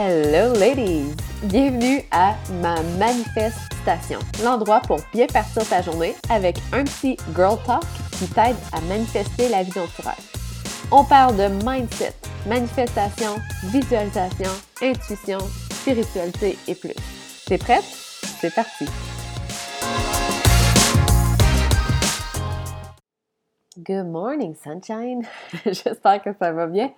Hello ladies! Bienvenue à ma manifestation, l'endroit pour bien partir ta journée avec un petit girl talk qui t'aide à manifester la vie dont. On parle de mindset, manifestation, visualisation, intuition, spiritualité et plus. T'es prête? C'est parti! Good morning, sunshine! J'espère que ça va bien.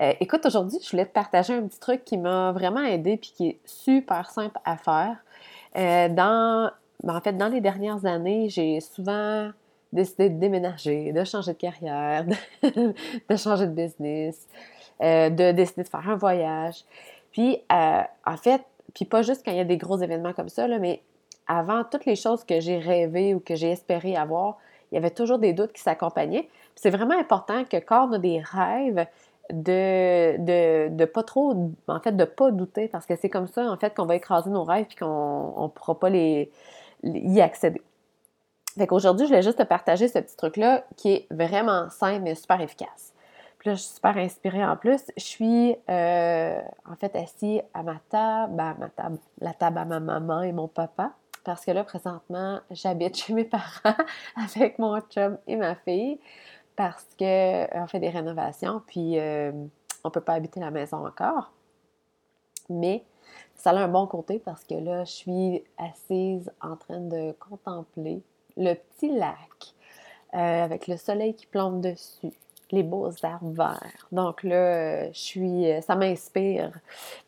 Euh, écoute, aujourd'hui, je voulais te partager un petit truc qui m'a vraiment aidé puis qui est super simple à faire. Euh, dans, ben, en fait, dans les dernières années, j'ai souvent décidé de déménager, de changer de carrière, de, changer de business, euh, de décider de faire un voyage. Puis, en fait, puis pas juste quand il y a des gros événements comme ça, là, mais avant toutes les choses que j'ai rêvé ou que j'ai espéré avoir, il y avait toujours des doutes qui s'accompagnaient. C'est vraiment important que quand on a des rêves, de, de, de, pas trop, en fait, de pas douter, parce que c'est comme ça, en fait, qu'on va écraser nos rêves et qu'on ne pourra pas les, y accéder. Fait qu'aujourd'hui, je voulais juste te partager ce petit truc-là qui est vraiment simple mais super efficace. Puis là, je suis super inspirée en plus. Je suis, euh, en fait, assise à ma table, ben, ma table, la table à ma maman et mon papa. Parce que là, présentement, j'habite chez mes parents avec mon chum et ma fille parce qu'on euh, fait des rénovations, puis euh, on ne peut pas habiter la maison encore. Mais ça a un bon côté parce que là, je suis assise en train de contempler le petit lac euh, avec le soleil qui plombe dessus, les beaux arbres verts. Donc là, je suis, ça m'inspire.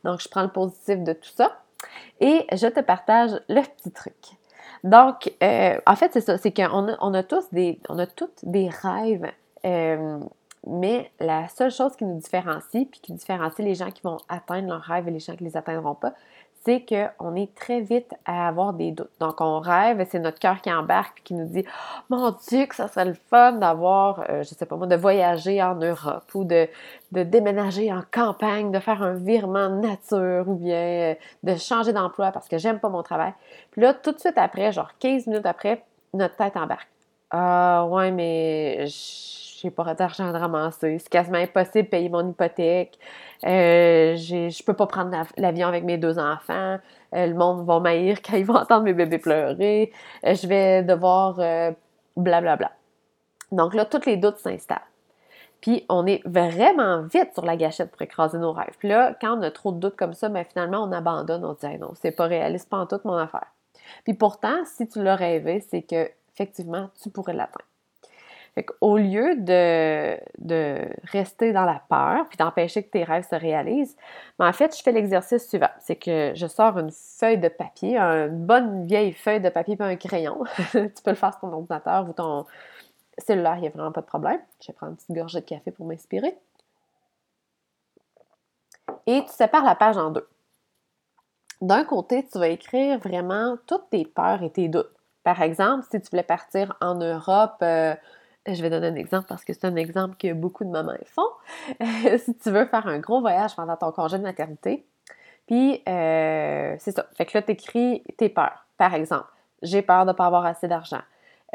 Donc, je prends le positif de tout ça et je te partage le petit truc. Donc, en fait, c'est ça, c'est qu'on a, a tous des, on a toutes des rêves euh, mais la seule chose qui nous différencie, puis qui différencie les gens qui vont atteindre leurs rêves et les gens qui ne les atteindront pas, c'est qu'on est très vite à avoir des doutes. Donc, on rêve, c'est notre cœur qui embarque puis qui nous dit Mon Dieu, que ça serait le fun d'avoir, je euh, je sais pas moi, de voyager en Europe ou de, de, déménager en campagne, de faire un virement nature ou bien euh, de changer d'emploi parce que j'aime pas mon travail. Puis là, tout de suite après, genre 15 minutes après, notre tête embarque. Ah, ouais, mais j'ai pas d'argent à ramasser. C'est quasiment impossible de payer mon hypothèque. Euh, je peux pas prendre l'avion avec mes deux enfants. Euh, le monde va m'haïr quand ils vont entendre mes bébés pleurer. Euh, je vais devoir blablabla. Bla, Donc là, tous les doutes s'installent. Puis on est vraiment vite sur la gâchette pour écraser nos rêves. Puis là, quand on a trop de doutes comme ça, ben finalement, on abandonne. On dit non, c'est pas réaliste, pas en toute mon affaire. Puis pourtant, si tu l'as rêvé, c'est que effectivement, tu pourrais l'atteindre. Au lieu de, rester dans la peur puis d'empêcher que tes rêves se réalisent, mais ben, en fait, je fais l'exercice suivant. C'est que je sors une feuille de papier, une bonne vieille feuille de papier et un crayon. tu peux le faire sur ton ordinateur ou ton cellulaire, il n'y a vraiment pas de problème. Je vais prendre une petite gorgée de café pour m'inspirer. Et tu sépares la page en deux. D'un côté, tu vas écrire vraiment toutes tes peurs et tes doutes. Par exemple, si tu voulais partir en Europe, euh, je vais donner un exemple parce que c'est un exemple que beaucoup de mamans font. si tu veux faire un gros voyage pendant ton congé de maternité, puis euh, c'est ça. Fait que là, tu écris tes peurs. Par exemple, j'ai peur de ne pas avoir assez d'argent.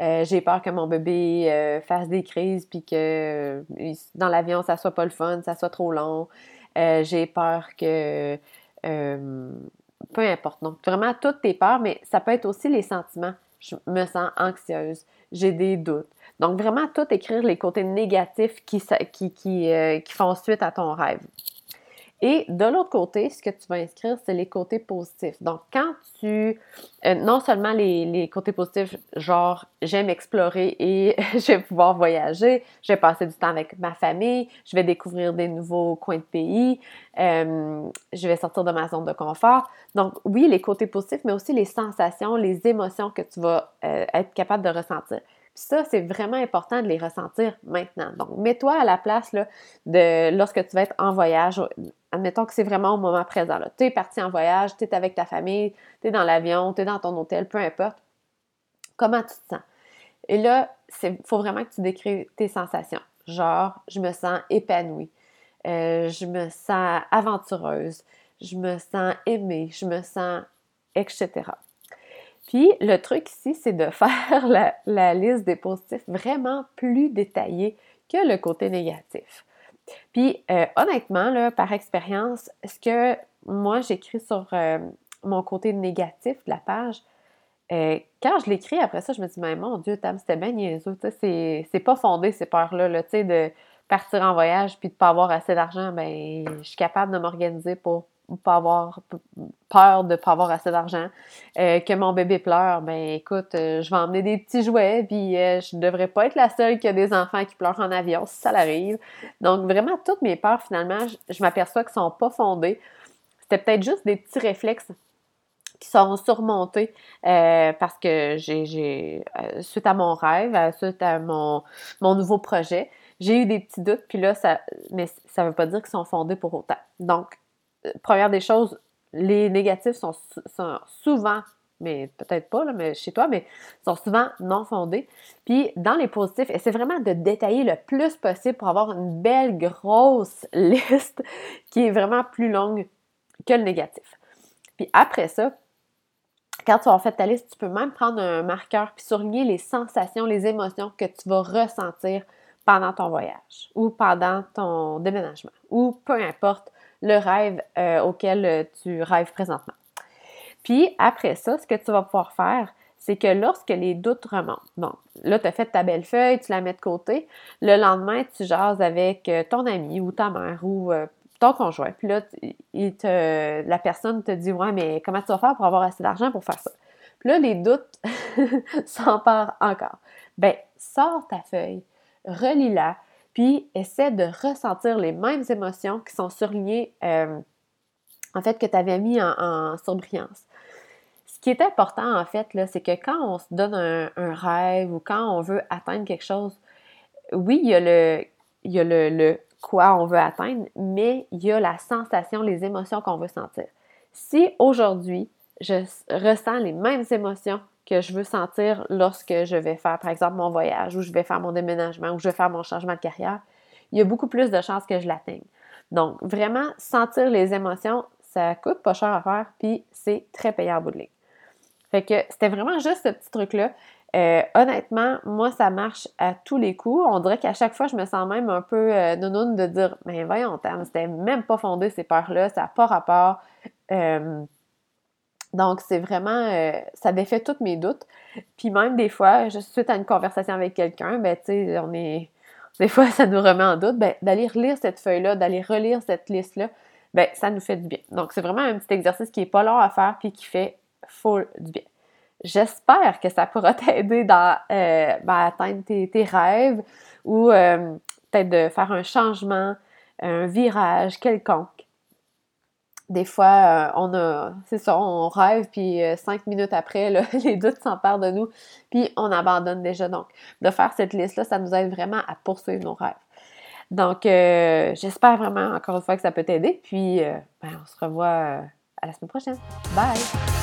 Euh, j'ai peur que mon bébé fasse des crises puis que dans l'avion, ça soit pas le fun, ça soit trop long. j'ai peur que peu importe. Donc, vraiment, toutes tes peurs, mais ça peut être aussi les sentiments je me sens anxieuse, j'ai des doutes. Donc, vraiment, tout écrire les côtés négatifs euh, qui font suite à ton rêve. Et de l'autre côté, ce que tu vas inscrire, c'est les côtés positifs. Donc, quand tu, euh, non seulement les, côtés positifs, genre j'aime explorer et je vais pouvoir voyager, je vais passer du temps avec ma famille, je vais découvrir des nouveaux coins de pays, euh, je vais sortir de ma zone de confort. Donc, oui, les côtés positifs, mais aussi les sensations, les émotions que tu vas être capable de ressentir. Puis ça, c'est vraiment important de les ressentir maintenant. Donc, mets-toi à la place là, de lorsque tu vas être en voyage. Admettons que c'est vraiment au moment présent. Tu es parti en voyage, tu es avec ta famille, tu es dans l'avion, tu es dans ton hôtel, peu importe. Comment tu te sens? Et là, il faut vraiment que tu décrives tes sensations. Genre, je me sens épanouie, euh, je me sens aventureuse, je me sens aimée, je me sens, etc. Puis le truc ici, c'est de faire la, liste des positifs vraiment plus détaillée que le côté négatif. Puis honnêtement, là, par expérience, ce que moi j'écris sur mon côté négatif de la page, quand je l'écris après ça, je me dis, mais mon Dieu, Tam, c'était bien niaiseux. C'est pas fondé ces peurs-là, là, de partir en voyage puis de pas avoir assez d'argent. Ben, je suis capable de m'organiser pour pas avoir peur de pas avoir assez d'argent. Euh, que mon bébé pleure, ben écoute, euh, je vais emmener des petits jouets, puis euh, je devrais pas être la seule qui a des enfants qui pleurent en avion, si ça l'arrive. Donc vraiment, toutes mes peurs, finalement, je, m'aperçois qu'elles sont pas fondées. C'était peut-être juste des petits réflexes qui sont surmontés parce que j'ai, suite à mon rêve, suite à mon, mon nouveau projet, j'ai eu des petits doutes, puis là, ça, mais ça veut pas dire qu'ils sont fondés pour autant. Donc, première des choses, les négatifs sont, souvent, mais peut-être pas, là, mais chez toi, mais sont souvent non fondés. Puis dans les positifs, c'est vraiment de détailler le plus possible pour avoir une belle grosse liste qui est vraiment plus longue que le négatif. Puis après ça, quand tu as fait ta liste, tu peux même prendre un marqueur puis surligner les sensations, les émotions que tu vas ressentir pendant ton voyage ou pendant ton déménagement ou peu importe le rêve euh, auquel euh, tu rêves présentement. Puis après ça, ce que tu vas pouvoir faire, c'est que lorsque les doutes remontent, bon, là, tu as fait ta belle feuille, tu la mets de côté, le lendemain, tu jases avec euh, ton ami ou ta mère ou ton conjoint. Puis là, il te, la personne te dit Ouais, mais comment tu vas faire pour avoir assez d'argent pour faire ça? Puis là, les doutes s'emparent encore. Ben, sors ta feuille, relis-la, puis essaie de ressentir les mêmes émotions qui sont surlignées, euh, en fait, que tu avais mis en, surbrillance. Ce qui est important, en fait, là, c'est que quand on se donne un, rêve ou quand on veut atteindre quelque chose, oui, il y a le, il y a le, quoi on veut atteindre, mais il y a la sensation, les émotions qu'on veut sentir. Si aujourd'hui, je ressens les mêmes émotions que je veux sentir lorsque je vais faire, par exemple, mon voyage ou je vais faire mon déménagement ou je vais faire mon changement de carrière, il y a beaucoup plus de chances que je l'atteigne. Donc, vraiment, sentir les émotions, ça coûte pas cher à faire, puis c'est très payant à bout de ligne. Fait que c'était vraiment juste ce petit truc-là. Euh, honnêtement, moi, ça marche à tous les coups. On dirait qu'à chaque fois, je me sens même un peu euh, de dire Mais voyons, c'était même pas fondé ces peurs-là, ça n'a pas rapport. Euh, donc, c'est vraiment, euh, ça défait tous mes doutes. Puis même des fois, juste suite à une conversation avec quelqu'un, ben, tu sais, on est, des fois, ça nous remet en doute, ben, d'aller relire cette feuille-là, d'aller relire cette liste-là, ben, ça nous fait du bien. Donc, c'est vraiment un petit exercice qui est pas long à faire puis qui fait full du bien. J'espère que ça pourra t'aider dans, euh, ben, atteindre tes, rêves ou euh, peut-être de faire un changement, un virage quelconque des fois, euh, on a, c'est ça, on rêve, puis euh, cinq minutes après, les doutes s'emparent de nous, puis on abandonne déjà. Donc, de faire cette liste-là, ça nous aide vraiment à poursuivre nos rêves. Donc, euh, j'espère vraiment, encore une fois, que ça peut t'aider, puis ben, on se revoit à la semaine prochaine. Bye!